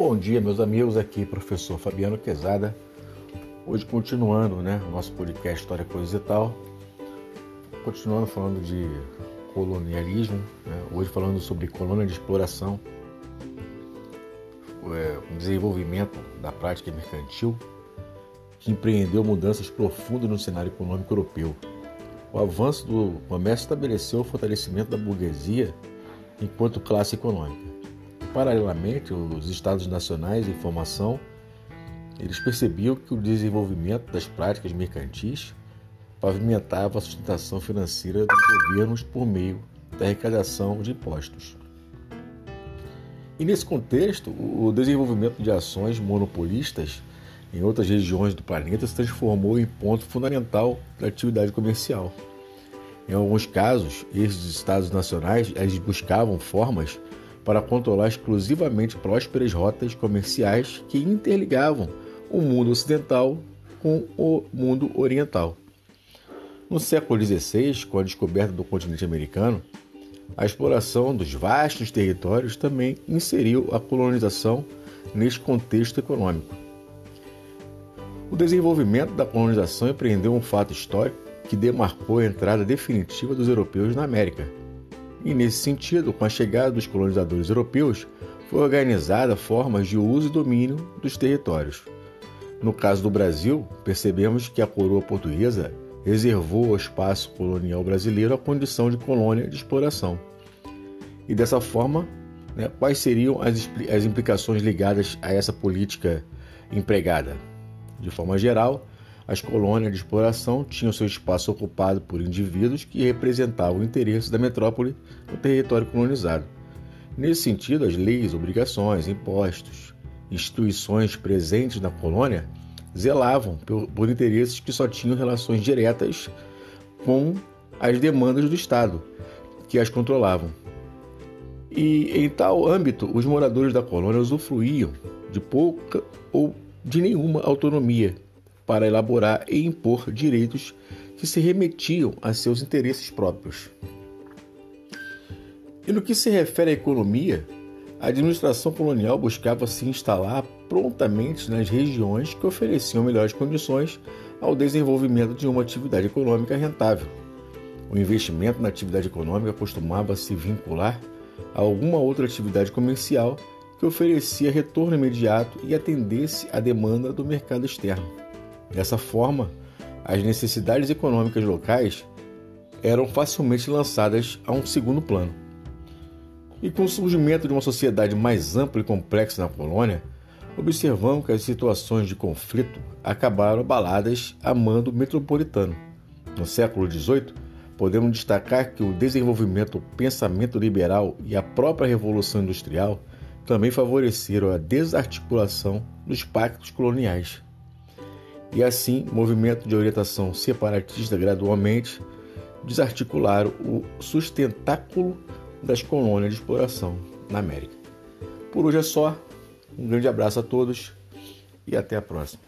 Bom dia, meus amigos. Aqui, professor Fabiano Quezada. Hoje, continuando, né, nosso podcast História, Coisas e Tal. Continuando falando de colonialismo. Né, hoje, falando sobre colônia de exploração, é, um desenvolvimento da prática mercantil que empreendeu mudanças profundas no cenário econômico europeu. O avanço do comércio estabeleceu o fortalecimento da burguesia enquanto classe econômica. Paralelamente, os estados nacionais em formação, eles percebiam que o desenvolvimento das práticas mercantis pavimentava a sustentação financeira dos governos por meio da arrecadação de impostos. E nesse contexto, o desenvolvimento de ações monopolistas em outras regiões do planeta se transformou em ponto fundamental da atividade comercial. Em alguns casos, esses estados nacionais eles buscavam formas para controlar exclusivamente prósperas rotas comerciais que interligavam o mundo ocidental com o mundo oriental. No século XVI, com a descoberta do continente americano, a exploração dos vastos territórios também inseriu a colonização neste contexto econômico. O desenvolvimento da colonização empreendeu um fato histórico que demarcou a entrada definitiva dos europeus na América e, nesse sentido, com a chegada dos colonizadores europeus, foi organizada formas de uso e domínio dos territórios. No caso do Brasil, percebemos que a coroa portuguesa reservou ao espaço colonial brasileiro a condição de colônia de exploração. E dessa forma, né, quais seriam as, as implicações ligadas a essa política empregada? De forma geral, as colônias de exploração tinham seu espaço ocupado por indivíduos que representavam o interesse da metrópole no território colonizado. Nesse sentido, as leis, obrigações, impostos, instituições presentes na colônia zelavam por, interesses que só tinham relações diretas com as demandas do Estado, que as controlavam. E em tal âmbito, os moradores da colônia usufruíam de pouca ou de nenhuma autonomia para elaborar e impor direitos que se remetiam a seus interesses próprios. E no que se refere à economia, a administração colonial buscava se instalar prontamente nas regiões que ofereciam melhores condições ao desenvolvimento de uma atividade econômica rentável. O investimento na atividade econômica costumava se vincular a alguma outra atividade comercial que oferecia retorno imediato e atendesse à demanda do mercado externo. Dessa forma, as necessidades econômicas locais eram facilmente lançadas a um segundo plano. E com o surgimento de uma sociedade mais ampla e complexa na colônia, observamos que as situações de conflito acabaram abaladas a mando metropolitano. No século XVIII, podemos destacar que o desenvolvimento do pensamento liberal e a própria Revolução Industrial também favoreceram a desarticulação dos pactos coloniais e assim movimento de orientação separatista gradualmente desarticularam o sustentáculo das colônias de exploração na América. Por hoje é só. Um grande abraço a todos e até a próxima.